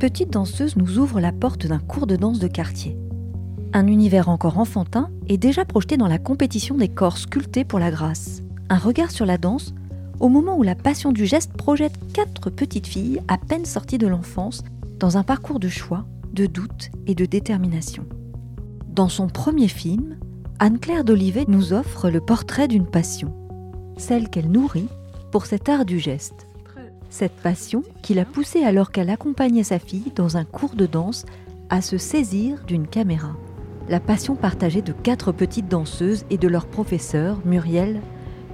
Petite danseuse nous ouvre la porte d'un cours de danse de quartier. Un univers encore enfantin est déjà projeté dans la compétition des corps sculptés pour la grâce. Un regard sur la danse au moment où la passion du geste projette quatre petites filles à peine sorties de l'enfance dans un parcours de choix, de doute et de détermination. Dans son premier film, Anne-Claire d'Olivet nous offre le portrait d'une passion, celle qu'elle nourrit pour cet art du geste. Cette passion qui l'a poussée alors qu'elle accompagnait sa fille dans un cours de danse à se saisir d'une caméra. La passion partagée de quatre petites danseuses et de leur professeur, Muriel,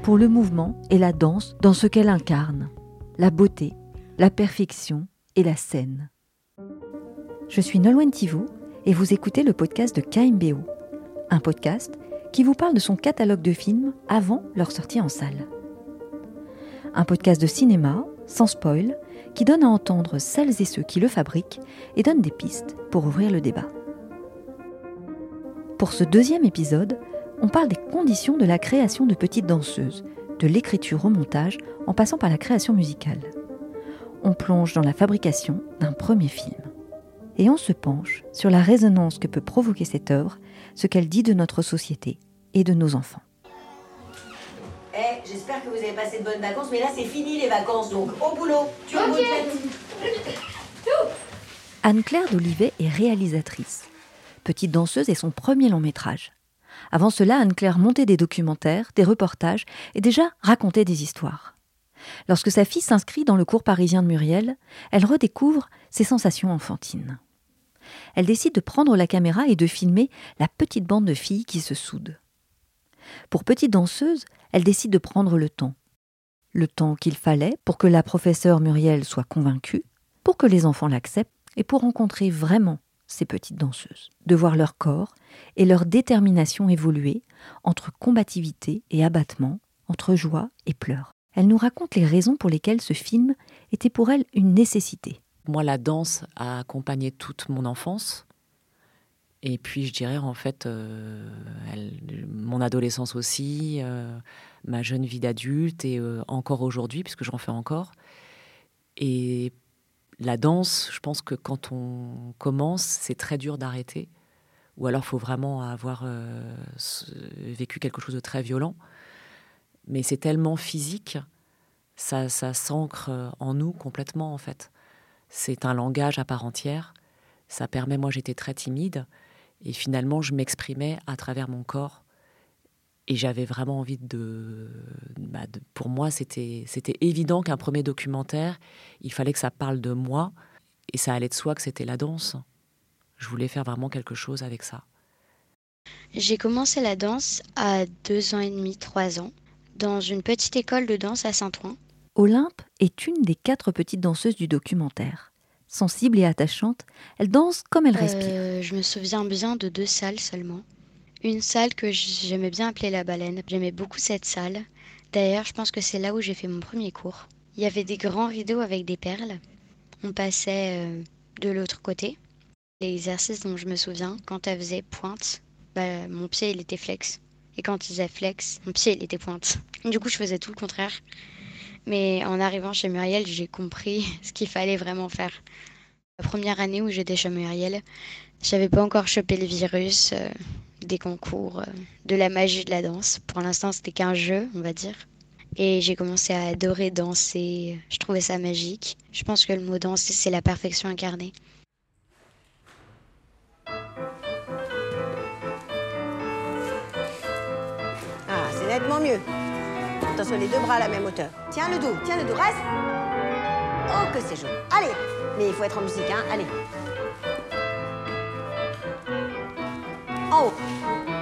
pour le mouvement et la danse dans ce qu'elle incarne, la beauté, la perfection et la scène. Je suis Nolwenn Tivou et vous écoutez le podcast de KMBO, un podcast qui vous parle de son catalogue de films avant leur sortie en salle. Un podcast de cinéma, sans spoil, qui donne à entendre celles et ceux qui le fabriquent et donne des pistes pour ouvrir le débat. Pour ce deuxième épisode, on parle des conditions de la création de petites danseuses, de l'écriture au montage en passant par la création musicale. On plonge dans la fabrication d'un premier film. Et on se penche sur la résonance que peut provoquer cette œuvre, ce qu'elle dit de notre société et de nos enfants. J'espère que vous avez passé de bonnes vacances, mais là c'est fini les vacances, donc au boulot, tu okay. Anne-Claire d'Olivet est réalisatrice. Petite danseuse est son premier long métrage. Avant cela, Anne-Claire montait des documentaires, des reportages et déjà racontait des histoires. Lorsque sa fille s'inscrit dans le cours parisien de Muriel, elle redécouvre ses sensations enfantines. Elle décide de prendre la caméra et de filmer la petite bande de filles qui se soudent. Pour petite danseuse, elle décide de prendre le temps. Le temps qu'il fallait pour que la professeure Muriel soit convaincue, pour que les enfants l'acceptent et pour rencontrer vraiment ces petites danseuses, de voir leur corps et leur détermination évoluer entre combativité et abattement, entre joie et pleurs. Elle nous raconte les raisons pour lesquelles ce film était pour elle une nécessité. Moi, la danse a accompagné toute mon enfance. Et puis, je dirais en fait, euh, mon adolescence aussi, euh, ma jeune vie d'adulte et euh, encore aujourd'hui, puisque j'en fais encore. Et la danse, je pense que quand on commence, c'est très dur d'arrêter. Ou alors, il faut vraiment avoir vécu quelque chose de très violent. Mais c'est tellement physique, ça, ça s'ancre en nous complètement, en fait. C'est un langage à part entière. Ça permet, moi j'étais très timide, et finalement je m'exprimais à travers mon corps et j'avais vraiment envie de, bah, pour moi, c'était c'était évident qu'un premier documentaire, il fallait que ça parle de moi, et ça allait de soi que c'était la danse. Je voulais faire vraiment quelque chose avec ça. J'ai commencé la danse à deux ans et demi, trois ans, dans une petite école de danse à Saint-Ouen. Olympe est une des quatre petites danseuses du documentaire. Sensible et attachante, elle danse comme elle respire. Euh, je me souviens bien de deux salles seulement une salle que j'aimais bien appeler la baleine. J'aimais beaucoup cette salle. D'ailleurs, je pense que c'est là où j'ai fait mon premier cours. Il y avait des grands rideaux avec des perles. On passait euh, de l'autre côté. L'exercice dont je me souviens, quand elle faisait pointe, bah, mon pied il était flex. Et quand il faisait flex, mon pied il était pointe. Du coup, je faisais tout le contraire. Mais en arrivant chez Muriel, j'ai compris ce qu'il fallait vraiment faire. La première année où j'étais chez Muriel, j'avais pas encore chopé le virus. Euh, des concours, euh, de la magie de la danse. Pour l'instant, c'était qu'un jeu, on va dire. Et j'ai commencé à adorer danser. Je trouvais ça magique. Je pense que le mot danser, c'est la perfection incarnée. Ah, c'est nettement mieux. Attention, les deux bras à la même hauteur. Tiens le dos, tiens le dos, reste. Oh, que c'est chaud. Allez, mais il faut être en musique, hein. Allez. En haut.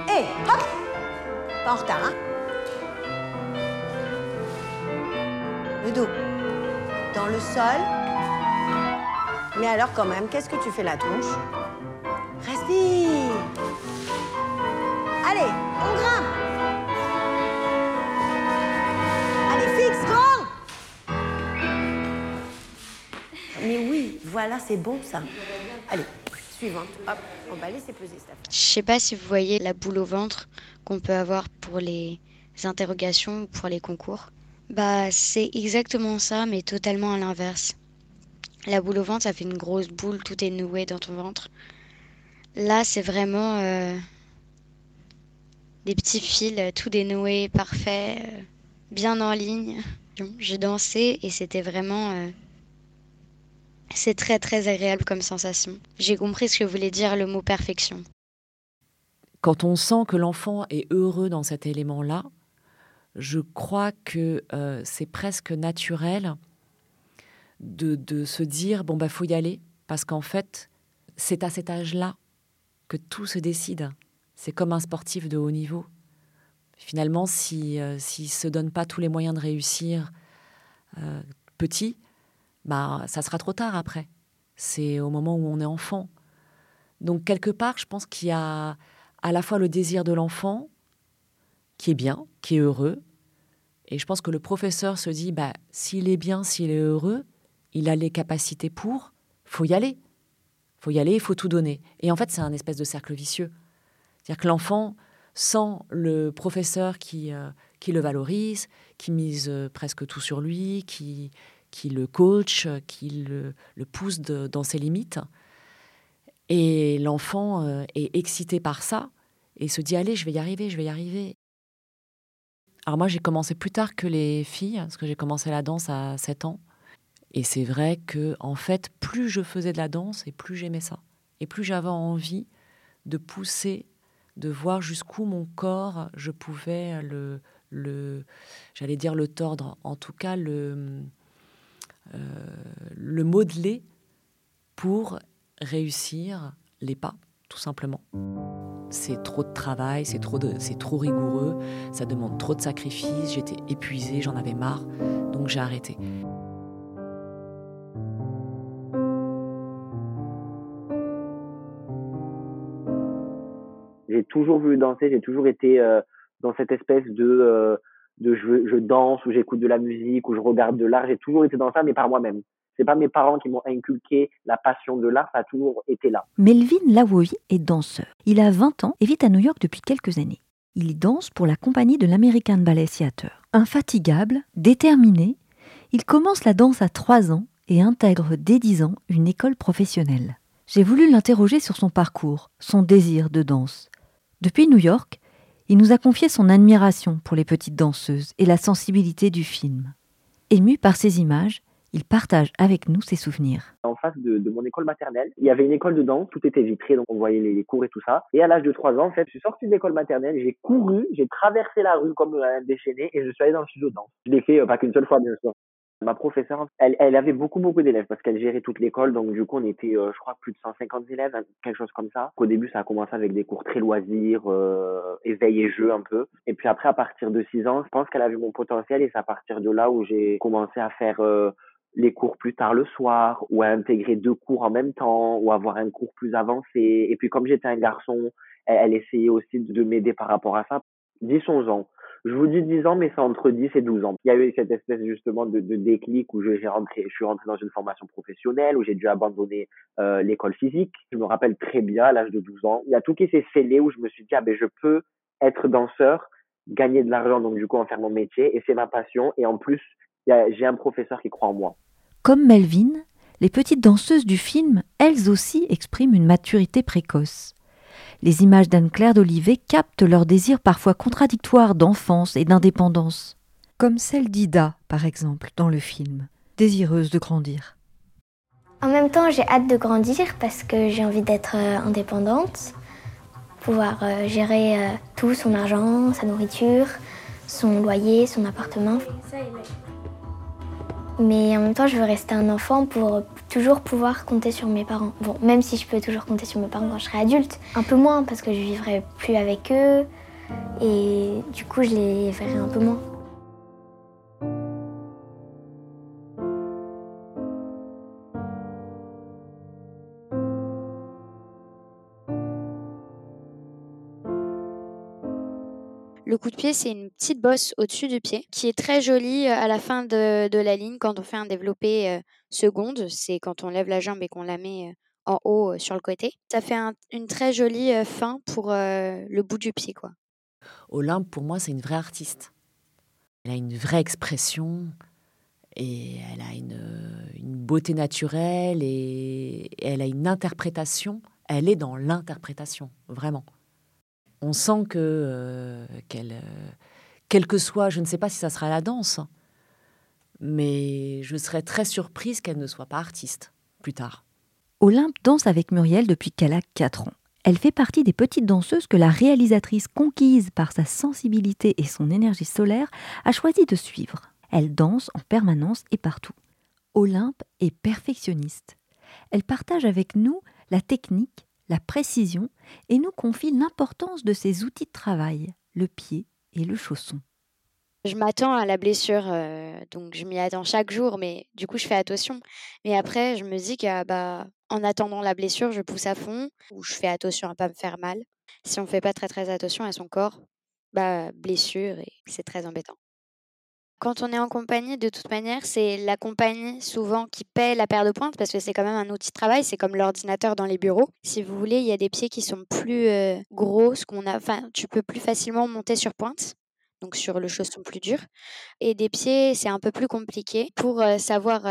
Et hop Pas en retard, hein Le dos. Dans le sol. Mais alors quand même, qu'est-ce que tu fais la tronche Respire Allez, on grimpe voilà, c'est bon ça. Allez, suivante. Hop. Va laisser peser Je sais pas si vous voyez la boule au ventre qu'on peut avoir pour les interrogations ou pour les concours. Bah, c'est exactement ça, mais totalement à l'inverse. La boule au ventre, ça fait une grosse boule, tout est noué dans ton ventre. Là, c'est vraiment euh, des petits fils, tout dénoué, parfait, euh, bien en ligne. J'ai dansé et c'était vraiment... Euh, c'est très très agréable comme sensation. J'ai compris ce que voulait dire le mot perfection. Quand on sent que l'enfant est heureux dans cet élément-là, je crois que c'est presque naturel de, se dire bon bah faut y aller parce qu'en fait c'est à cet âge-là que tout se décide. C'est comme un sportif de haut niveau. Finalement, si euh, s'il se donne pas tous les moyens de réussir euh, petit, bah ça sera trop tard après. C'est au moment où on est enfant. Donc quelque part, je pense qu'il y a à la fois le désir de l'enfant qui est bien, qui est heureux, et je pense que le professeur se dit bah s'il est bien, s'il est heureux, il a les capacités pour, faut y aller. Faut y aller, il faut tout donner. Et en fait, c'est un espèce de cercle vicieux. C'est-à-dire que l'enfant, sans le professeur qui, euh, qui le valorise, qui mise euh, presque tout sur lui, qui, qui le coach, qui le, pousse dans ses limites, et l'enfant euh, est excité par ça et se dit allez, je vais y arriver, je vais y arriver. Alors moi, j'ai commencé plus tard que les filles, parce que j'ai commencé la danse à 7 ans. Et c'est vrai que, en fait, plus je faisais de la danse et plus j'aimais ça. Et plus j'avais envie de pousser, de voir jusqu'où mon corps, je pouvais le, le j'allais dire le tordre, en tout cas le, le modeler pour réussir les pas, tout simplement. C'est trop de travail, c'est trop, trop rigoureux, ça demande trop de sacrifices, j'étais épuisée, j'en avais marre, donc j'ai arrêté. toujours voulu danser, j'ai toujours été euh, dans cette espèce de, euh, de je, danse ou j'écoute de la musique ou je regarde de l'art. J'ai toujours été dans ça, mais par moi-même. C'est pas mes parents qui m'ont inculqué la passion de l'art, ça a toujours été là. Melvin Lawoui est danseur. Il a 20 ans et vit à New York depuis quelques années. Il danse pour la compagnie de l'American Ballet Theatre. Infatigable, déterminé, il commence la danse à 3 ans et intègre dès 10 ans une école professionnelle. J'ai voulu l'interroger sur son parcours, son désir de danse. Depuis New York, il nous a confié son admiration pour les petites danseuses et la sensibilité du film. Ému par ces images, il partage avec nous ses souvenirs. En face de, mon école maternelle, il y avait une école de danse, tout était vitré, donc on voyait les, cours et tout ça. Et à l'âge de 3 ans, en fait, je suis sorti de l'école maternelle, j'ai couru, j'ai traversé la rue comme un déchaîné et je suis allé dans le studio de danse. Je l'ai fait euh, pas qu'une seule fois, bien sûr. Ma professeure, elle, elle avait beaucoup, beaucoup d'élèves parce qu'elle gérait toute l'école. Donc, du coup, on était, euh, je crois, plus de 150 élèves, quelque chose comme ça. Au début, ça a commencé avec des cours très loisirs, euh, éveil et jeu un peu. Et puis après, à partir de 6 ans, je pense qu'elle a vu mon potentiel et c'est à partir de là où j'ai commencé à faire euh, les cours plus tard le soir ou à intégrer deux cours en même temps ou avoir un cours plus avancé. Et puis, comme j'étais un garçon, elle, elle essayait aussi de m'aider par rapport à ça. 10-11 ans. Je vous dis 10 ans, mais c'est entre 10 et 12 ans. Il y a eu cette espèce justement de, déclic où je, rentré, suis rentré dans une formation professionnelle, où j'ai dû abandonner euh, l'école physique. Je me rappelle très bien à l'âge de 12 ans. Il y a tout qui s'est scellé où je me suis dit, ah ben je peux être danseur, gagner de l'argent, donc du coup en faire mon métier, et c'est ma passion. Et en plus, j'ai un professeur qui croit en moi. Comme Melvin, les petites danseuses du film, elles aussi expriment une maturité précoce. Les images d'Anne-Claire d'Olivet captent leur désir parfois contradictoire d'enfance et d'indépendance, comme celle d'Ida, par exemple, dans le film, désireuse de grandir. En même temps, j'ai hâte de grandir parce que j'ai envie d'être euh, indépendante, pouvoir euh, gérer euh, tout, son argent, sa nourriture, son loyer, son appartement. Mais en même temps, je veux rester un enfant pour toujours pouvoir compter sur mes parents. Bon, même si je peux toujours compter sur mes parents quand je serai adulte, un peu moins parce que je vivrai plus avec eux et du coup, je les verrai un peu moins. Le coup de pied, c'est une petite bosse au-dessus du pied qui est très jolie euh, à la fin de, la ligne quand on fait un développé euh, seconde. C'est quand on lève la jambe et qu'on la met euh, en haut sur le côté. Ça fait une très jolie fin pour le bout du pied. quoi. Olympe, pour moi, c'est une vraie artiste. Elle a une vraie expression. Et elle a une, une beauté naturelle et elle a une interprétation. Elle est dans l'interprétation, vraiment. On sent que euh, qu'elle, euh, que soit, je ne sais pas si ça sera la danse, mais je serais très surprise qu'elle ne soit pas artiste plus tard. Olympe danse avec Muriel depuis qu'elle a 4 ans. Elle fait partie des petites danseuses que la réalisatrice, conquise par sa sensibilité et son énergie solaire, a choisi de suivre. Elle danse en permanence et partout. Olympe est perfectionniste. Elle partage avec nous la technique, la précision et nous confie l'importance de ses outils de travail, le pied et le chausson. Je m'attends à la blessure, euh, donc je m'y attends chaque jour, mais du coup je fais attention. Mais après, je me dis que bah, en attendant la blessure, je pousse à fond ou je fais attention à pas me faire mal. Si on fait pas très très attention à son corps, bah blessure et c'est très embêtant. Quand on est en compagnie, de toute manière, c'est la compagnie souvent qui paie la paire de pointes parce que c'est quand même un outil de travail, c'est comme l'ordinateur dans les bureaux. Si vous voulez, il y a des pieds qui sont plus euh, gros, ce qu'on a, enfin, tu peux plus facilement monter sur pointe donc sur le chausson plus dur. Et des pieds, c'est un peu plus compliqué. Pour savoir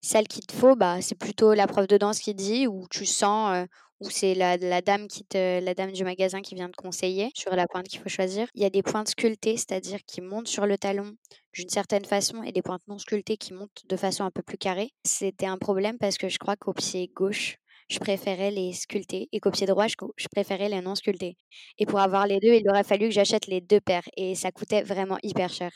celle qu'il te faut, bah, c'est plutôt la prof de danse qui dit, ou tu sens, ou c'est la, dame qui te, la dame du magasin qui vient te conseiller sur la pointe qu'il faut choisir. Il y a des pointes sculptées, c'est-à-dire qui montent sur le talon d'une certaine façon, et des pointes non sculptées qui montent de façon un peu plus carrée. C'était un problème parce que je crois qu'au pied gauche, je préférais les sculptés et qu'au pied droit, je, préférais les non sculptés. Et pour avoir les deux, il aurait fallu que j'achète les deux paires et ça coûtait vraiment hyper cher.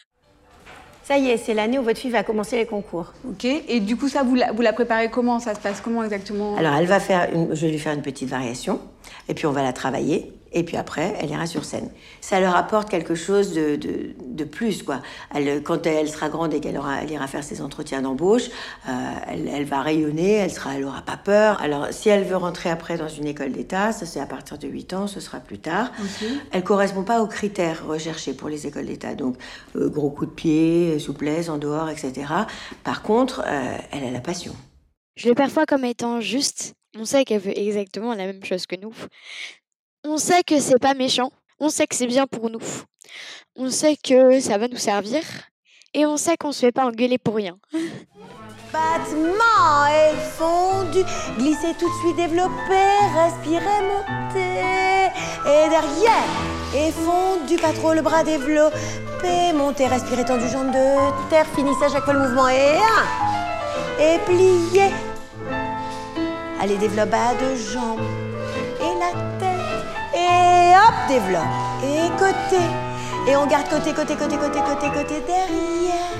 Ça y est, c'est l'année où votre fille va commencer les concours. Ok, et du coup, ça, vous la, vous la préparez comment? Ça se passe comment exactement? Alors, elle va faire une, je vais lui faire une petite variation, et puis on va la travailler et puis après, elle ira sur scène. Ça leur apporte quelque chose de, de, plus, quoi. Elle, quand elle sera grande et qu'elle elle ira faire ses entretiens d'embauche, euh, elle, elle, va rayonner, elle sera, elle aura pas peur. Alors, si elle veut rentrer après dans une école d'État, ça c'est à partir de 8 ans, ce sera plus tard. Elle correspond pas aux critères recherchés pour les écoles d'État, donc euh, gros coup de pied, souplesse en dehors, etc. Par contre, euh, elle a la passion. Je le perçois comme étant juste. On sait qu'elle veut exactement la même chose que nous. On sait que c'est pas méchant, on sait que c'est bien pour nous, on sait que ça va nous servir, et on sait qu'on se fait pas engueuler pour rien. Battement et fondu, glisser tout de suite, développer, respirer, monter, et derrière, et fondu, pas trop le bras développé, monter, respirer tendu, jambe de terre, finissez à chaque fois le mouvement, et un, et plier. Allez, développe bas de jambes, et la et hop, développe. Et côté. Et on garde côté, côté, côté, côté, côté, côté, derrière.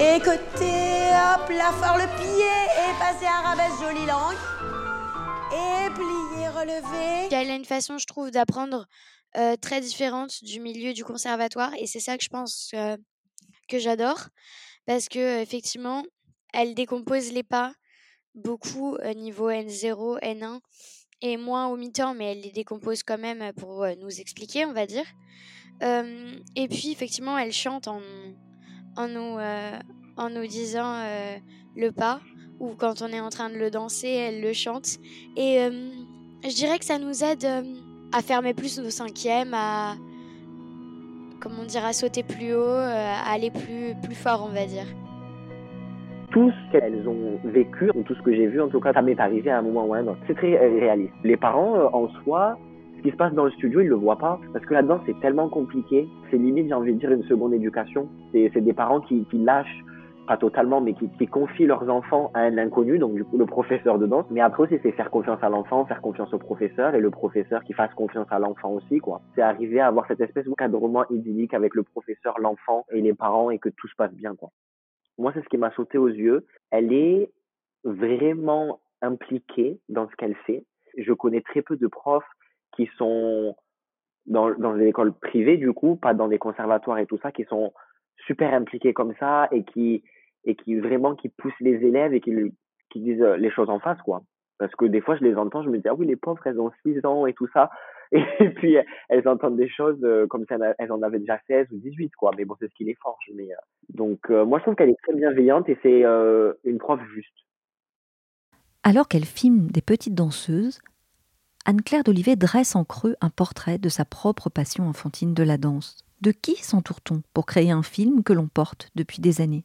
Et côté, hop, là fort le pied. Et passer à rabaisse, jolie langue. Et plier, relever. Elle a une façon, je trouve, d'apprendre euh, très différente du milieu du conservatoire? Et c'est ça que je pense euh, que j'adore. Parce que effectivement, elle décompose les pas beaucoup au niveau N0, N1 et moins au mi-temps, mais elle les décompose quand même pour nous expliquer, on va dire. et puis, effectivement, elle chante en, en, nous, en nous disant le pas, ou quand on est en train de le danser, elle le chante. Et je dirais que ça nous aide à fermer plus nos cinquièmes, à, comment dire, à sauter plus haut, à aller plus, plus fort, on va dire tout ce qu'elles ont vécu, ou tout ce que j'ai vu, en tout cas, ça m'est arrivé à un moment ou à un autre. C'est très euh, réaliste. Les parents, euh, en soi, ce qui se passe dans le studio, ils le voient pas, parce que là-dedans, c'est tellement compliqué. C'est limite, j'ai envie de dire, une seconde éducation. C'est des parents qui, qui lâchent pas totalement, mais qui, qui, confient leurs enfants à un inconnu, donc du coup le professeur de danse. Mais après aussi, c'est faire confiance à l'enfant, faire confiance au professeur, et le professeur qui fasse confiance à l'enfant aussi, quoi. C'est arriver à avoir cette espèce de cadrement idyllique avec le professeur, l'enfant et les parents, et que tout se passe bien, quoi moi, c'est ce qui m'a sauté aux yeux. Elle est vraiment impliquée dans ce qu'elle fait. Je connais très peu de profs qui sont dans, dans des écoles privées, du coup, pas dans des conservatoires et tout ça, qui sont super impliqués comme ça et qui, et qui vraiment qui poussent les élèves et qui, qui disent les choses en face, quoi. Parce que des fois, je les entends, je me dis, ah oui, les pauvres, elles ont 6 ans et tout ça. Et puis, elles entendent des choses euh, comme si elles en avaient déjà 16 ou 18, quoi. Mais bon, c'est ce qui les forge. Mais, euh, donc, euh, moi, je trouve qu'elle est très bienveillante et c'est une prof juste. Alors qu'elle filme des petites danseuses, Anne-Claire d'Olivet dresse en creux un portrait de sa propre passion enfantine de la danse. De qui s'entoure-t-on pour créer un film que l'on porte depuis des années?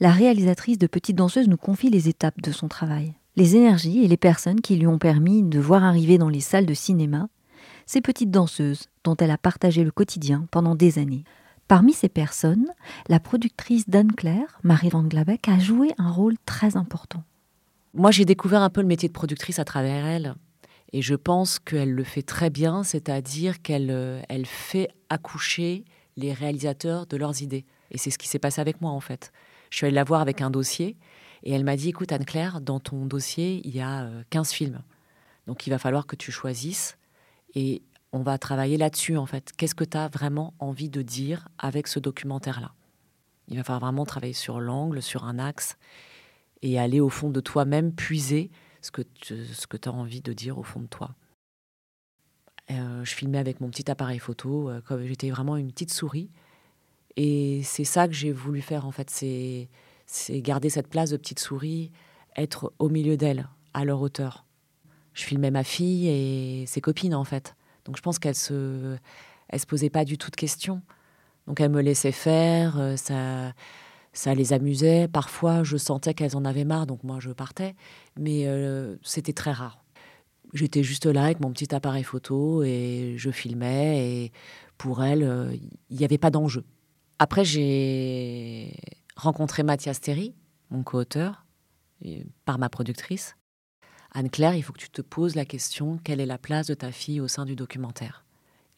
La réalisatrice de Petites Danseuses nous confie les étapes de son travail, les énergies et les personnes qui lui ont permis de voir arriver dans les salles de cinéma ces petites danseuses dont elle a partagé le quotidien pendant des années. Parmi ces personnes, la productrice d'Anne-Claire, Marie Van Glabeck, a joué un rôle très important. Moi, j'ai découvert un peu le métier de productrice à travers elle. Et je pense qu'elle le fait très bien, c'est-à-dire qu'elle euh, fait accoucher les réalisateurs de leurs idées. Et c'est ce qui s'est passé avec moi, en fait. Je suis allée la voir avec un dossier et elle m'a dit Écoute, Anne-Claire, dans ton dossier, il y a 15 euh, films. Donc il va falloir que tu choisisses et on va travailler là-dessus, en fait. Qu'est-ce que tu as vraiment envie de dire avec ce documentaire-là? Il va falloir vraiment travailler sur l'angle, sur un axe et aller au fond de toi-même, puiser ce que tu ce que as envie de dire au fond de toi. Euh, je filmais avec mon petit appareil photo, euh, comme j'étais vraiment une petite souris. Et c'est ça que j'ai voulu faire, en fait. C'est garder cette place de petite souris, être au milieu d'elle, à leur hauteur. Je filmais ma fille et ses copines, en fait. Donc je pense qu'elle se, elle se posait pas du tout de questions. Donc elle me laissait faire, euh, ça, ça les amusait. Parfois, je sentais qu'elles en avaient marre, donc moi je partais. Mais euh, c'était très rare. J'étais juste là avec mon petit appareil photo et je filmais. Et pour elles, euh, il n'y avait pas d'enjeu. Après, j'ai rencontré Mathias Terry, mon co-auteur, par ma productrice. Anne-Claire, il faut que tu te poses la question quelle est la place de ta fille au sein du documentaire?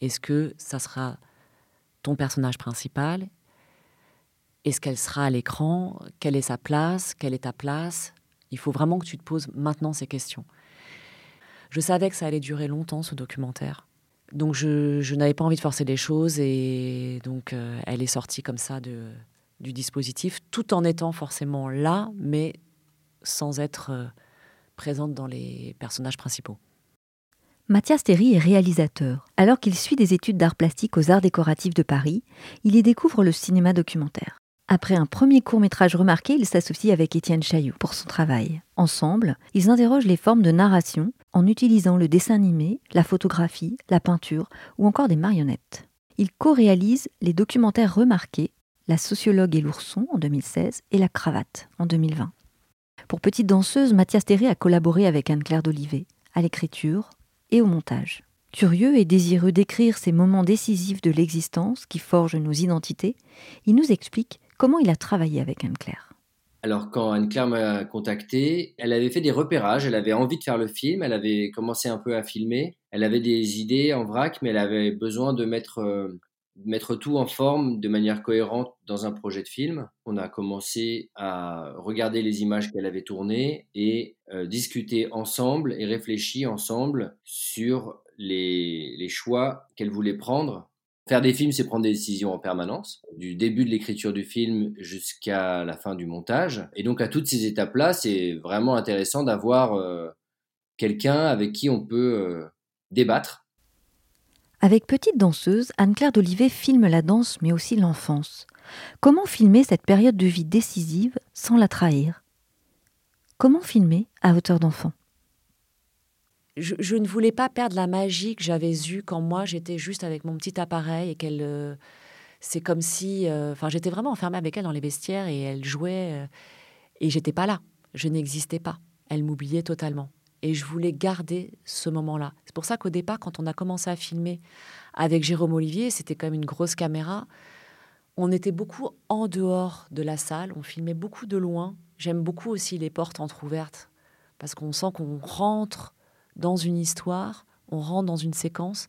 Est-ce que ça sera ton personnage principal? Est-ce qu'elle sera à l'écran? Quelle est sa place? Quelle est ta place? Il faut vraiment que tu te poses maintenant ces questions. Je savais que ça allait durer longtemps, ce documentaire. Donc je, n'avais pas envie de forcer les choses et donc euh, elle est sortie comme ça de, du dispositif, tout en étant forcément là, mais sans être... Euh, présente dans les personnages principaux. Mathias Théry est réalisateur. Alors qu'il suit des études d'art plastique aux Arts décoratifs de Paris, il y découvre le cinéma documentaire. Après un premier court métrage remarqué, il s'associe avec Étienne Chailloux pour son travail. Ensemble, ils interrogent les formes de narration en utilisant le dessin animé, la photographie, la peinture ou encore des marionnettes. Ils co-réalisent les documentaires remarqués La sociologue et l'ourson en 2016 et La cravate en 2020. Pour Petite danseuse, Mathias Théry a collaboré avec Anne-Claire d'Olivet, à l'écriture et au montage. Curieux et désireux d'écrire ces moments décisifs de l'existence qui forgent nos identités, il nous explique comment il a travaillé avec Anne-Claire. Alors quand Anne-Claire m'a contacté, elle avait fait des repérages, elle avait envie de faire le film, elle avait commencé un peu à filmer, elle avait des idées en vrac, mais elle avait besoin de mettre euh, mettre tout en forme de manière cohérente dans un projet de film. On a commencé à regarder les images qu'elle avait tournées et euh, discuter ensemble et réfléchir ensemble sur les, choix qu'elle voulait prendre. Faire des films, c'est prendre des décisions en permanence, du début de l'écriture du film jusqu'à la fin du montage. Et donc à toutes ces étapes-là, c'est vraiment intéressant d'avoir euh, quelqu'un avec qui on peut euh, débattre avec Petite danseuse, Anne-Claire d'Olivet filme la danse mais aussi l'enfance. Comment filmer cette période de vie décisive sans la trahir? Comment filmer à hauteur d'enfant? Je, ne voulais pas perdre la magie que j'avais eue quand moi j'étais juste avec mon petit appareil et qu'elle. Euh, c'est comme si. Euh, enfin, j'étais vraiment enfermée avec elle dans les vestiaires et elle jouait. Euh, et j'étais pas là. Je n'existais pas. Elle m'oubliait totalement. Et je voulais garder ce moment-là. C'est pour ça qu'au départ, quand on a commencé à filmer avec Jérôme Olivier, c'était comme une grosse caméra. On était beaucoup en dehors de la salle, on filmait beaucoup de loin. J'aime beaucoup aussi les portes entrouvertes parce qu'on sent qu'on rentre dans une histoire, on rentre dans une séquence,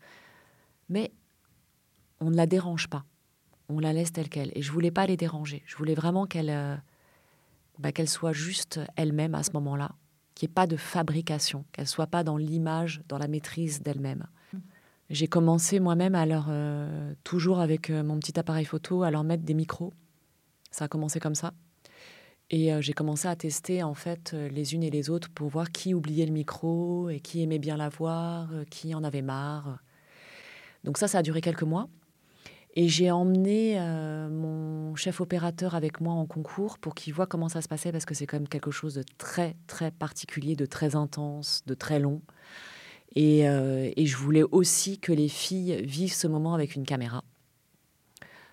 mais on ne la dérange pas. On la laisse telle qu'elle. Et je voulais pas les déranger. Je voulais vraiment qu'elle euh, bah, qu'elle soit juste elle-même à ce moment-là qu'il n'y ait pas de fabrication, qu'elle soit pas dans l'image, dans la maîtrise d'elle-même. J'ai commencé moi-même à leur, euh, toujours avec euh, mon petit appareil photo, à leur mettre des micros. Ça a commencé comme ça. Et euh, j'ai commencé à tester en fait les unes et les autres pour voir qui oubliait le micro et qui aimait bien l'avoir, qui en avait marre. Donc ça, ça a duré quelques mois. Et j'ai emmené euh, mon chef opérateur avec moi en concours pour qu'il voit comment ça se passait, parce que c'est quand même quelque chose de très, très particulier, de très intense, de très long. Et, euh, je voulais aussi que les filles vivent ce moment avec une caméra.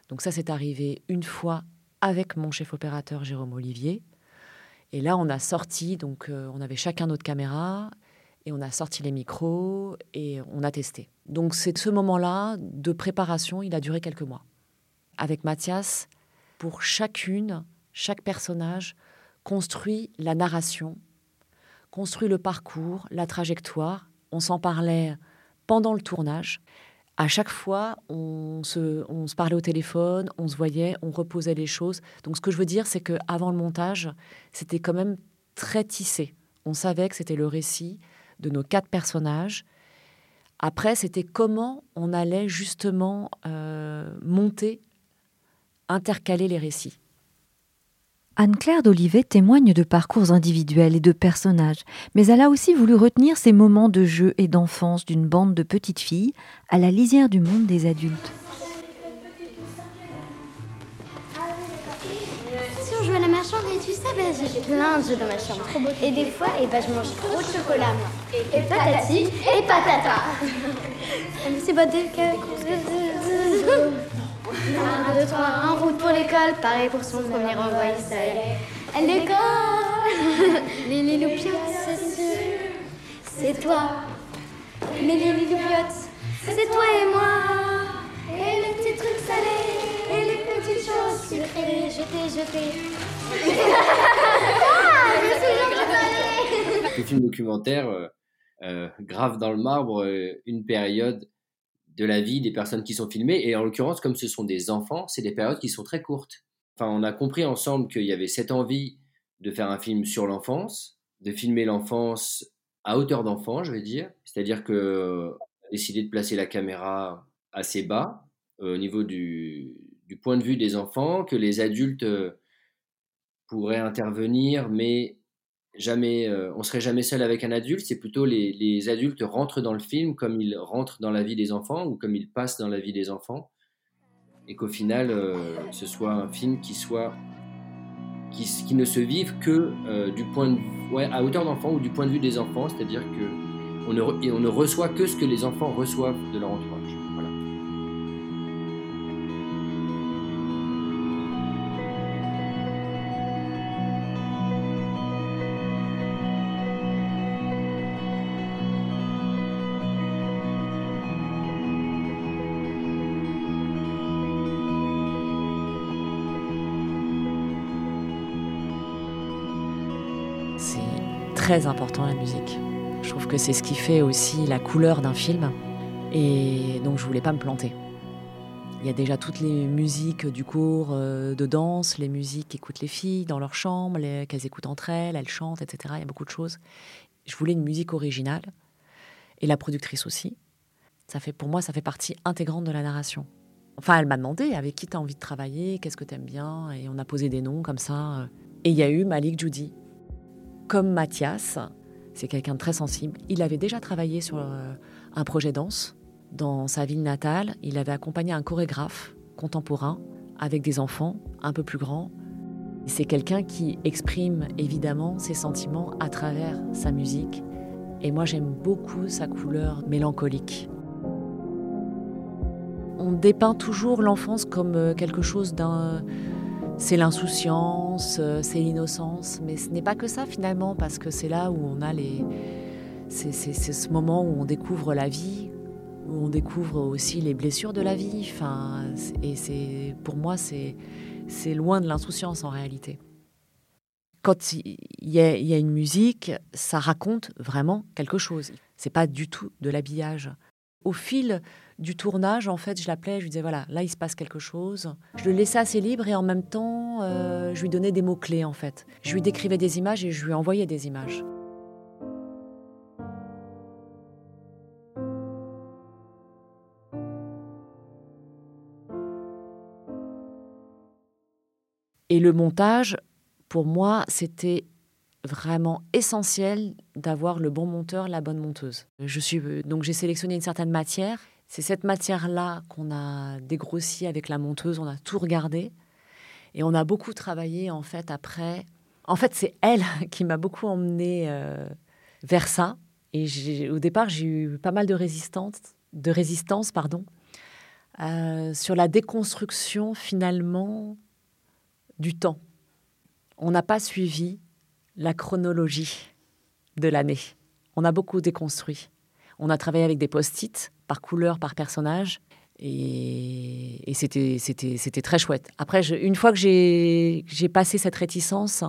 Donc ça, c'est arrivé une fois avec mon chef opérateur Jérôme Olivier. Et là, on a sorti, donc euh, on avait chacun notre caméra, et on a sorti les micros, et on a testé. Donc c'est ce moment-là de préparation, il a duré quelques mois. Avec Mathias, pour chacune, chaque personnage construit la narration, construit le parcours, la trajectoire. On s'en parlait pendant le tournage. À chaque fois, on se, on se, parlait au téléphone, on se voyait, on reposait les choses. Donc, ce que je veux dire, c'est qu'avant le montage, c'était quand même très tissé. On savait que c'était le récit de nos quatre personnages. Après, c'était comment on allait justement euh, monter, intercaler les récits. Anne-Claire d'Olivet témoigne de parcours individuels et de personnages, mais elle a aussi voulu retenir ces moments de jeu et d'enfance d'une bande de petites filles à la lisière du monde des adultes. J'ai plein de jeux dans ma chambre. Et des fois, et ben, je mange trop de chocolat, moi. Et patati, et patata. C'est pas de un, deux, trois, en route pour l'école, pareil pour son premier envoi, ça Elle l'école Les Liloupiottes, c'est c'est toi. Les Liloupiottes, c'est toi et moi. Et les petits trucs salés, et les petites choses sucrées, je suis Le film documentaire euh, euh, grave dans le marbre euh, une période de la vie des personnes qui sont filmées. Et en l'occurrence, comme ce sont des enfants, c'est des périodes qui sont très courtes. Enfin, on a compris ensemble qu'il y avait cette envie de faire un film sur l'enfance, de filmer l'enfance à hauteur d'enfant, je vais dire. C'est-à-dire que a décidé de placer la caméra assez bas au niveau du, point de vue des enfants, que les adultes pourraient intervenir, mais jamais, euh, on serait jamais seul avec un adulte. C'est plutôt les, adultes rentrent dans le film comme ils rentrent dans la vie des enfants ou comme ils passent dans la vie des enfants, et qu'au final, euh, ce soit un film qui soit qui, ne se vive que euh, du point de ouais, à hauteur d'enfant ou du point de vue des enfants, c'est-à-dire que on ne, on ne reçoit que ce que les enfants reçoivent de leur entourage. Très important la musique. Je trouve que c'est ce qui fait aussi la couleur d'un film. Et donc je voulais pas me planter. Il y a déjà toutes les musiques du cours euh, de danse, les musiques qu'écoutent les filles dans leur chambre, qu'elles écoutent entre elles, elles chantent, etc. Il y a beaucoup de choses. Je voulais une musique originale et la productrice aussi. Ça fait pour moi, ça fait partie intégrante de la narration. Enfin, elle m'a demandé avec qui tu as envie de travailler, qu'est-ce que tu aimes bien, et on a posé des noms comme ça. Et il y a eu Malik Judy, comme Mathias, c'est quelqu'un de très sensible. Il avait déjà travaillé sur euh, un projet danse dans sa ville natale. Il avait accompagné un chorégraphe contemporain avec des enfants un peu plus grands. C'est quelqu'un qui exprime évidemment ses sentiments à travers sa musique. Et moi, j'aime beaucoup sa couleur mélancolique. On dépeint toujours l'enfance comme euh, quelque chose d'un c'est l'insouciance, euh, c'est l'innocence, mais ce n'est pas que ça finalement, parce que c'est là où on a les. C'est ce moment où on découvre la vie, où on découvre aussi les blessures de la vie. Enfin, et c'est pour moi, c'est loin de l'insouciance en réalité. Quand il y, a, il y, a, une musique, ça raconte vraiment quelque chose. C'est pas du tout de l'habillage. Au fil du tournage, en fait, je l'appelais, je lui disais, voilà, là, il se passe quelque chose. Je le laissais assez libre et en même temps, euh, je lui donnais des mots-clés, en fait. Je lui décrivais des images et je lui envoyais des images. Et le montage, pour moi, c'était vraiment essentiel d'avoir le bon monteur, la bonne monteuse. Je suis donc j'ai sélectionné une certaine matière c'est cette matière-là qu'on a dégrossie avec la monteuse, on a tout regardé et on a beaucoup travaillé en fait après. En fait, c'est elle qui m'a beaucoup emmené euh, vers ça. Et au départ, j'ai eu pas mal de résistance, de résistance pardon, euh, sur la déconstruction finalement du temps. On n'a pas suivi la chronologie de l'année. On a beaucoup déconstruit. On a travaillé avec des post-it, par couleur, par personnage. Et, c'était, très chouette. Après, une fois que j'ai, passé cette réticence,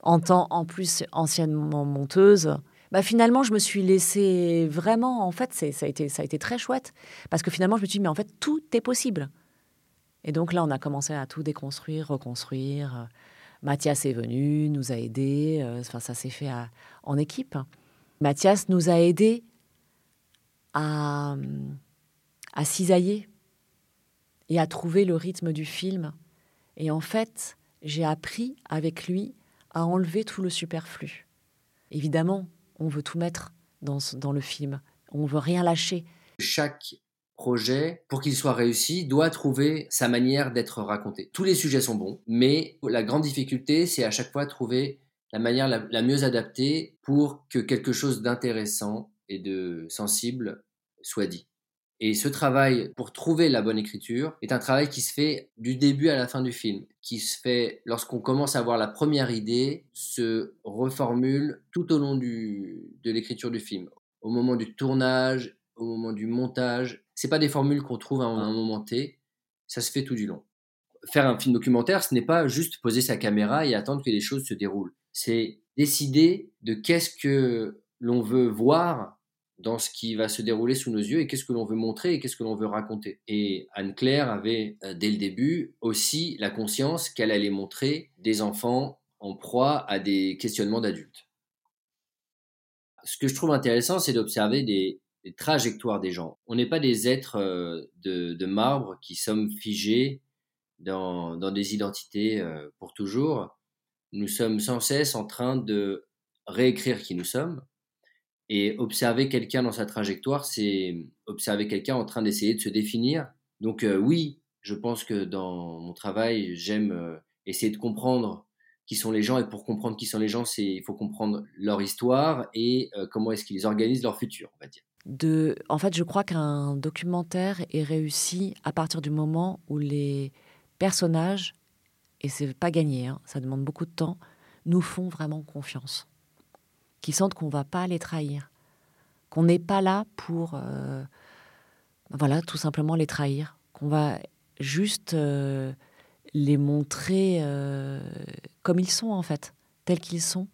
en tant en plus anciennement monteuse, bah finalement, je me suis laissée vraiment. En fait, c'est, ça, a été, ça a été très chouette. Parce que finalement, je me suis dit, mais en fait, tout est possible. Et donc là, on a commencé à tout déconstruire, reconstruire. Mathias est venu, nous a aidés. Enfin, ça s'est fait en équipe. Mathias nous a aidés à, cisailler et à trouver le rythme du film. Et en fait, j'ai appris avec lui à enlever tout le superflu. Évidemment, on veut tout mettre dans, dans le film. On veut rien lâcher. Chaque projet, pour qu'il soit réussi, doit trouver sa manière d'être raconté. Tous les sujets sont bons, mais la grande difficulté, c'est à chaque fois trouver la manière la mieux adaptée pour que quelque chose d'intéressant et de sensible soit dit. Et ce travail pour trouver la bonne écriture est un travail qui se fait du début à la fin du film, qui se fait lorsqu'on commence à avoir la première idée, se reformule tout au long du, de l'écriture du film. Au moment du tournage, au moment du montage, c'est pas des formules qu'on trouve à un, à un moment T, ça se fait tout du long. Faire un film documentaire, ce n'est pas juste poser sa caméra et attendre que les choses se déroulent. C'est décider de qu'est-ce que l'on veut voir dans ce qui va se dérouler sous nos yeux et qu'est-ce que l'on veut montrer et qu'est-ce que l'on veut raconter. Et Anne-Claire avait, euh, dès le début, aussi la conscience qu'elle allait montrer des enfants en proie à des questionnements d'adultes. Ce que je trouve intéressant, c'est d'observer des, trajectoires des gens. On n'est pas des êtres euh, de, marbre qui sommes figés dans, dans des identités euh, pour toujours. Nous sommes sans cesse en train de réécrire qui nous sommes. Et observer quelqu'un dans sa trajectoire, c'est observer quelqu'un en train d'essayer de se définir. Donc euh, oui, je pense que dans mon travail, j'aime euh, essayer de comprendre qui sont les gens. Et pour comprendre qui sont les gens, il faut comprendre leur histoire et euh, comment est-ce qu'ils organisent leur futur, on va dire. En fait, je crois qu'un documentaire est réussi à partir du moment où les personnages, et c'est pas gagné, hein, ça demande beaucoup de temps, nous font vraiment confiance. Qui sentent qu'on va pas les trahir. Qu'on n'est pas là pour, euh, voilà, tout simplement les trahir. Qu'on va juste euh, les montrer euh, comme ils sont, en fait, tels qu'ils sont.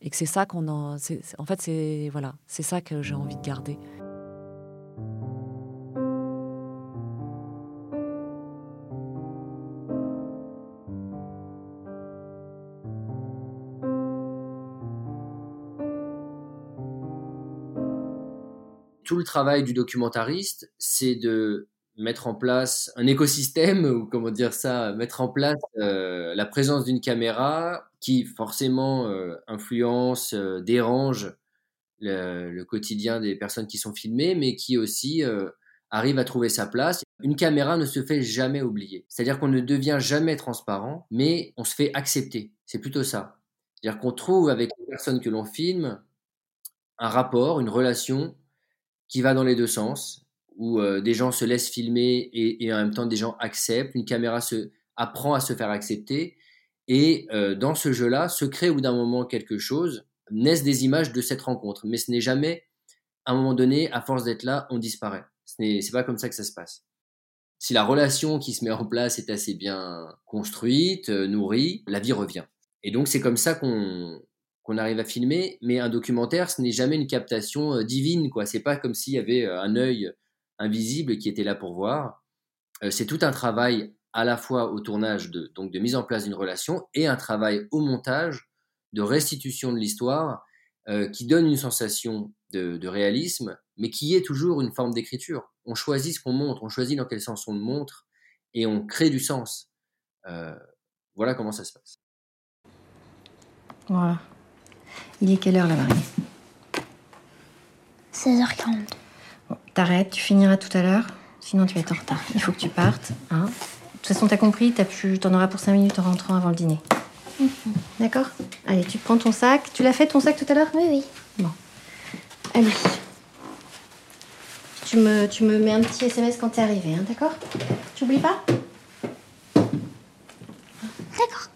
Et que c'est ça qu'on en. En fait, c'est voilà, c'est ça que j'ai envie de garder. Tout le travail du documentariste, c'est de mettre en place un écosystème, ou comment dire ça, mettre en place euh, la présence d'une caméra qui forcément euh, influence, euh, dérange le, le quotidien des personnes qui sont filmées, mais qui aussi arrive à trouver sa place. Une caméra ne se fait jamais oublier. C'est-à-dire qu'on ne devient jamais transparent, mais on se fait accepter. C'est plutôt ça. C'est-à-dire qu'on trouve avec les personnes que l'on filme un rapport, une relation qui va dans les deux sens, où euh, des gens se laissent filmer et, et en même temps des gens acceptent. Une caméra se apprend à se faire accepter. Et euh, dans ce jeu-là, se crée au bout d'un moment quelque chose, naissent des images de cette rencontre. Mais ce n'est jamais, à un moment donné, à force d'être là, on disparaît. Ce n'est pas comme ça que ça se passe. Si la relation qui se met en place est assez bien construite, euh, nourrie, la vie revient. Et donc c'est comme ça qu'on qu'on arrive à filmer, mais un documentaire, ce n'est jamais une captation euh, divine, quoi. C'est pas comme s'il y avait euh, un œil invisible qui était là pour voir. Euh, c'est tout un travail à la fois au tournage de donc de mise en place d'une relation et un travail au montage de restitution de l'histoire qui donne une sensation de, réalisme, mais qui est toujours une forme d'écriture. On choisit ce qu'on montre, on choisit dans quel sens on le montre et on crée du sens. Voilà comment ça se passe. Il est quelle heure là, Marie 16h40. Bon, t'arrêtes, tu finiras tout à l'heure. Sinon, tu vas être en retard. Il faut que tu partes. Hein de toute façon, t'as compris, t'as pu... t'en auras pour 5 minutes en rentrant avant le dîner. D'accord? Allez, tu prends ton sac. Tu l'as fait ton sac tout à l'heure? Oui, oui. Bon. Allez. Tu me, tu me mets un petit SMS quand t'es arrivé, hein, d'accord? Tu oublies pas? D'accord.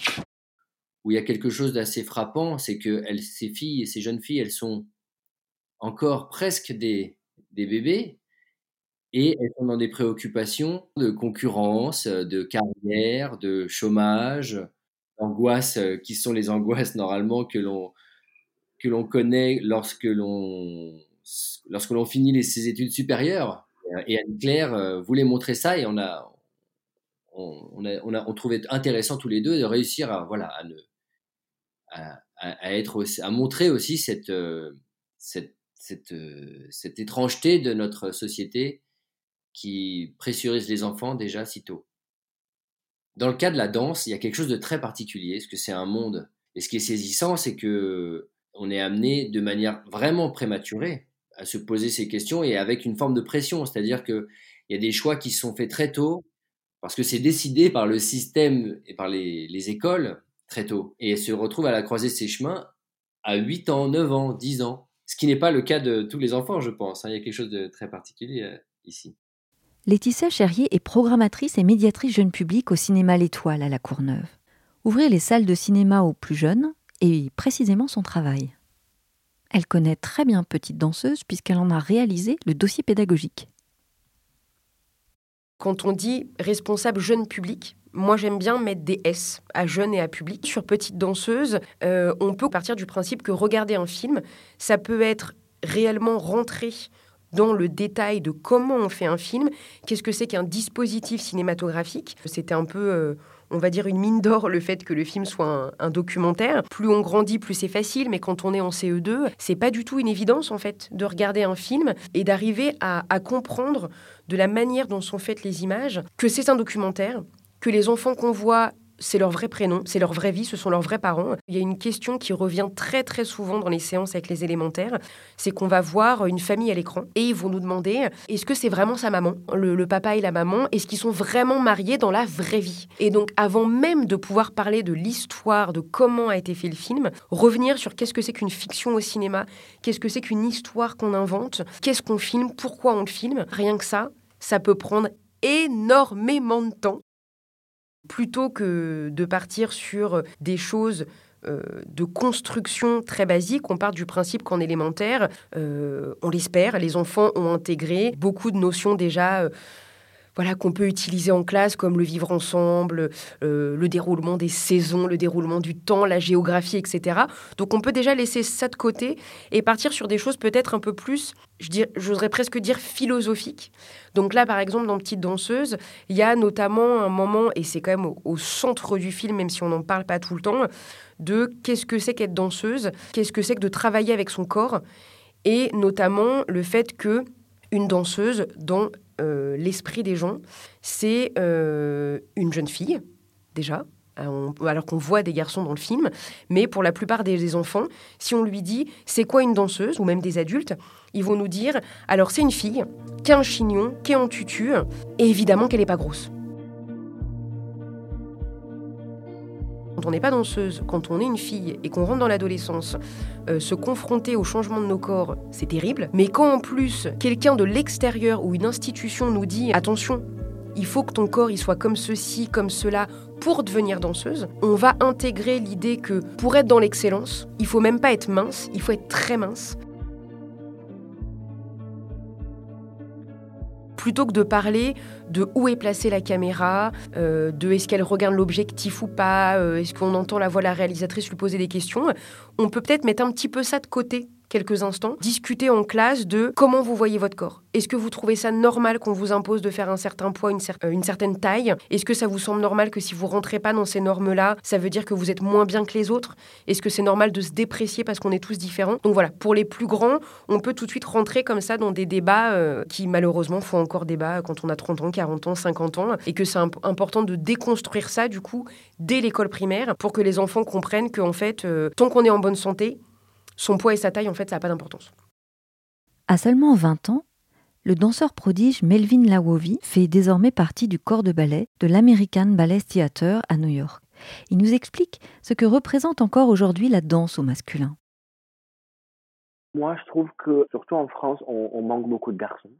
Où il y a quelque chose d'assez frappant, c'est que ces filles, ces jeunes filles, elles sont encore presque des, bébés et elles sont dans des préoccupations de concurrence, de carrière, de chômage, d'angoisse, qui sont les angoisses normalement que l'on que l'on connaît lorsque l'on lorsque l'on finit ses études supérieures. Et Anne-Claire euh, voulait montrer ça et on a, on, a, trouvait intéressant tous les deux de réussir à, voilà, à, à, être à montrer aussi cette, euh, euh, cette étrangeté de notre société qui pressurise les enfants déjà si tôt. Dans le cas de la danse, il y a quelque chose de très particulier, parce que c'est un monde. Et ce qui est saisissant, c'est que on est amené de manière vraiment prématurée à se poser ces questions et avec une forme de pression. C'est-à-dire qu'il y a des choix qui sont faits très tôt parce que c'est décidé par le système et par les, les, écoles très tôt. Et se retrouve à la croisée de ces chemins à 8 ans, 9 ans, 10 ans. Ce qui n'est pas le cas de tous les enfants, je pense. Hein. Il y a quelque chose de très particulier euh, ici. Laetitia Cherrier est programmatrice et médiatrice jeune public au cinéma L'Étoile à La Courneuve. Ouvrir les salles de cinéma aux plus jeunes est précisément son travail. Elle connaît très bien Petite Danseuse puisqu'elle en a réalisé le dossier pédagogique. Quand on dit responsable jeune public, moi j'aime bien mettre des S à jeune et à public. Sur Petite Danseuse, euh, on peut partir du principe que regarder un film, ça peut être réellement rentrer dans le détail de comment on fait un film, qu'est-ce que c'est qu'un dispositif cinématographique? C'était un peu... Euh, on va dire, une mine d'or le fait que le film soit un, documentaire. Plus on grandit, plus c'est facile, mais quand on est en CE2, c'est pas du tout une évidence, en fait, de regarder un film et d'arriver à, à comprendre de la manière dont sont faites les images que c'est un documentaire, que les enfants qu'on voit c'est leur vrai prénom, c'est leur vraie vie, ce sont leurs vrais parents. Il y a une question qui revient très très souvent dans les séances avec les élémentaires, c'est qu'on va voir une famille à l'écran et ils vont nous demander est-ce que c'est vraiment sa maman, le, papa et la maman, est-ce qu'ils sont vraiment mariés dans la vraie vie? Et donc avant même de pouvoir parler de l'histoire, de comment a été fait le film, revenir sur qu'est-ce que c'est qu'une fiction au cinéma, qu'est-ce que c'est qu'une histoire qu'on invente, qu'est-ce qu'on filme, pourquoi on le filme, rien que ça, ça peut prendre énormément de temps plutôt que de partir sur des choses euh, de construction très basiques, on part du principe qu'en élémentaire, euh, on l'espère, les enfants ont intégré beaucoup de notions déjà. Euh, voilà, qu'on peut utiliser en classe comme le vivre ensemble, le déroulement des saisons, le déroulement du temps, la géographie, etc. Donc on peut déjà laisser ça de côté et partir sur des choses peut-être un peu plus, j'oserais presque dire philosophiques. Donc là, par exemple, dans Petite danseuse, il y a notamment un moment, et c'est quand même au, centre du film, même si on n'en parle pas tout le temps, de qu'est-ce que c'est qu'être danseuse, qu'est-ce que c'est que de travailler avec son corps, et notamment le fait que une danseuse, dans euh, l'esprit des gens, c'est euh, une jeune fille, déjà, alors qu'on voit des garçons dans le film, mais pour la plupart des, enfants, si on lui dit c'est quoi une danseuse, ou même des adultes, ils vont nous dire alors c'est une fille qui a un chignon, qui est en tutu, et évidemment qu'elle n'est pas grosse. Quand on n'est pas danseuse, quand on est une fille et qu'on rentre dans l'adolescence, euh, se confronter au changement de nos corps, c'est terrible. Mais quand en plus quelqu'un de l'extérieur ou une institution nous dit attention, il faut que ton corps il soit comme ceci, comme cela pour devenir danseuse, on va intégrer l'idée que pour être dans l'excellence, il faut même pas être mince, il faut être très mince. Plutôt que de parler de où est placée la caméra, euh, de est-ce qu'elle regarde l'objectif ou pas, euh, est-ce qu'on entend la voix de la réalisatrice lui poser des questions, on peut peut-être mettre un petit peu ça de côté quelques instants, discuter en classe de comment vous voyez votre corps. Est-ce que vous trouvez ça normal qu'on vous impose de faire un certain poids, une, euh, certaine taille? Est-ce que ça vous semble normal que si vous rentrez pas dans ces normes-là, ça veut dire que vous êtes moins bien que les autres? Est-ce que c'est normal de se déprécier parce qu'on est tous différents? Donc voilà, pour les plus grands, on peut tout de suite rentrer comme ça dans des débats euh, qui malheureusement font encore débat quand on a 30 ans, 40 ans, 50 ans, et que c'est important de déconstruire ça du coup dès l'école primaire pour que les enfants comprennent qu'en fait, euh, tant qu'on est en bonne santé, son poids et sa taille, en fait, ça n'a pas d'importance. À seulement 20 ans, le danseur prodige Melvin Lawovi fait désormais partie du corps de ballet de l'American Ballet Theatre à New York. Il nous explique ce que représente encore aujourd'hui la danse au masculin. Moi, je trouve que, surtout en France, on, manque beaucoup de garçons.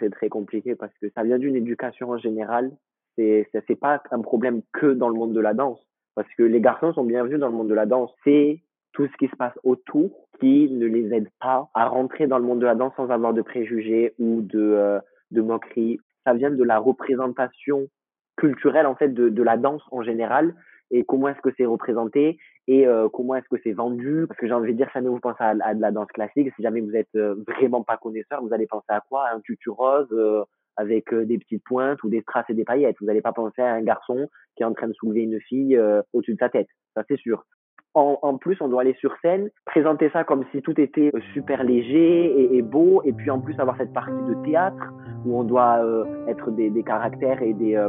C'est très compliqué parce que ça vient d'une éducation en général. C'est, n'est pas un problème que dans le monde de la danse. Parce que les garçons sont bienvenus dans le monde de la danse. C'est tout ce qui se passe autour qui ne les aide pas à rentrer dans le monde de la danse sans avoir de préjugés ou de, euh, moqueries. Ça vient de la représentation culturelle en fait de, la danse en général et comment est-ce que c'est représenté et euh, comment est-ce que c'est vendu. Parce que j'ai envie de dire jamais vous pensez à, de la danse classique si jamais vous êtes euh, vraiment pas connaisseur vous allez penser à quoi? À un tutu rose avec des petites pointes ou des strass et des paillettes. Vous n'allez pas penser à un garçon qui est en train de soulever une fille au-dessus de sa tête. Ça c'est sûr en, plus, on doit aller sur scène, présenter ça comme si tout était euh, super léger et, beau, et puis en plus avoir cette partie de théâtre où on doit euh, être des, caractères et des, euh,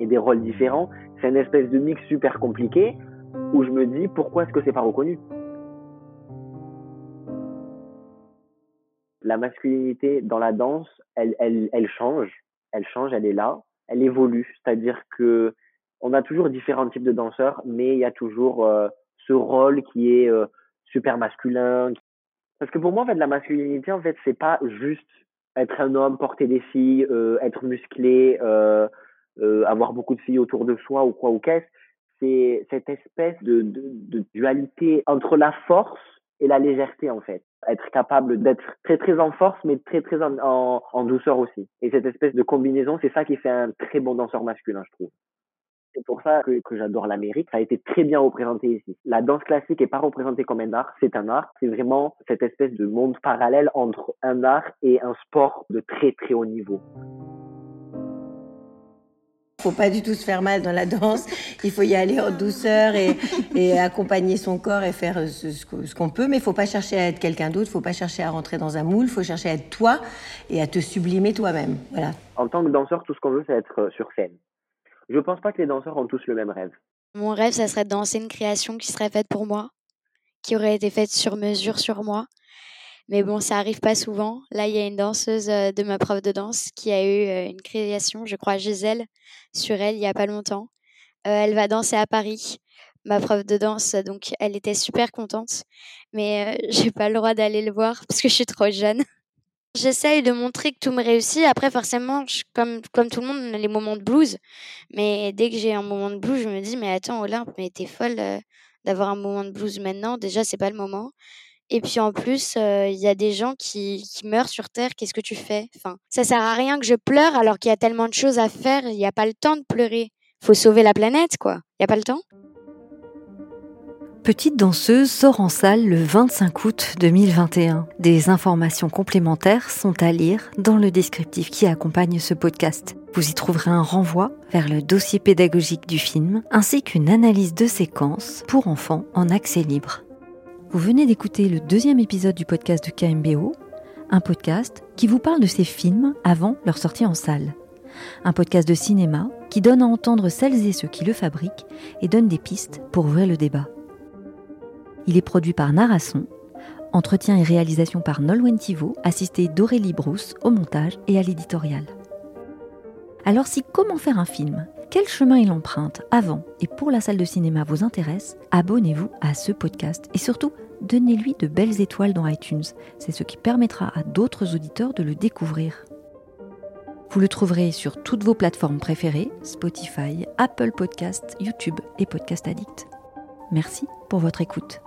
et des rôles différents. C'est une espèce de mix super compliqué où je me dis pourquoi est-ce que c'est pas reconnu? La masculinité dans la danse, elle, elle, elle change, elle change, elle est là, elle évolue. C'est-à-dire que on a toujours différents types de danseurs, mais il y a toujours ce rôle qui est euh, super masculin. Parce que pour moi, en fait, la masculinité, en fait, c'est pas juste être un homme, porter des filles, euh, être musclé, euh, avoir beaucoup de filles autour de soi ou quoi ou qu'est-ce. C'est cette espèce de, dualité entre la force et la légèreté, en fait. Être capable d'être très très en force, mais très très en douceur aussi. Et cette espèce de combinaison, c'est ça qui fait un très bon danseur masculin, je trouve. C'est pour ça que, que j'adore l'Amérique. Ça a été très bien représenté ici. La danse classique est pas représentée comme un art, c'est un art. C'est vraiment cette espèce de monde parallèle entre un art et un sport de très très haut niveau. Faut pas du tout se faire mal dans la danse. Il faut y aller en douceur et, et accompagner son corps et faire ce, ce qu'on peut. Mais il faut pas chercher à être quelqu'un d'autre. Faut pas chercher à rentrer dans un moule. Faut chercher à être toi et à te sublimer toi-même. Voilà. En tant que danseur, tout ce qu'on veut, c'est être sur scène. Je pense pas que les danseurs ont tous le même rêve. Mon rêve, ça serait de danser une création qui serait faite pour moi, qui aurait été faite sur mesure sur moi. Mais bon, ça arrive pas souvent. Là, il y a une danseuse de ma prof de danse qui a eu une création, je crois, Gisèle, sur elle il y a pas longtemps. Euh, elle va danser à Paris. Ma prof de danse, donc elle était super contente, mais euh, j'ai pas le droit d'aller le voir parce que je suis trop jeune. J'essaye de montrer que tout me réussit. Après, forcément, comme, comme tout le monde, on a les moments de blues. Mais dès que j'ai un moment de blues, je me dis, mais attends, Olympe, mais t'es folle euh, d'avoir un moment de blues maintenant. Déjà, c'est pas le moment. Et puis en plus, il euh, y a des gens qui, qui meurent sur Terre. Qu'est-ce que tu fais? Enfin, Ça sert à rien que je pleure alors qu'il y a tellement de choses à faire. Il n'y a pas le temps de pleurer. Faut sauver la planète, quoi. Il n'y a pas le temps? Petite danseuse sort en salle le 25 août 2021. Des informations complémentaires sont à lire dans le descriptif qui accompagne ce podcast. Vous y trouverez un renvoi vers le dossier pédagogique du film ainsi qu'une analyse de séquences pour enfants en accès libre. Vous venez d'écouter le deuxième épisode du podcast de KMBO, un podcast qui vous parle de ces films avant leur sortie en salle. Un podcast de cinéma qui donne à entendre celles et ceux qui le fabriquent et donne des pistes pour ouvrir le débat. Il est produit par Narasson, entretien et réalisation par Nolwenn assisté d'Aurélie Brousse au montage et à l'éditorial. Alors si comment faire un film, quel chemin il emprunte avant et pour la salle de cinéma vous intéresse, abonnez-vous à ce podcast et surtout donnez-lui de belles étoiles dans iTunes. C'est ce qui permettra à d'autres auditeurs de le découvrir. Vous le trouverez sur toutes vos plateformes préférées, Spotify, Apple Podcast, YouTube et Podcast Addict. Merci pour votre écoute.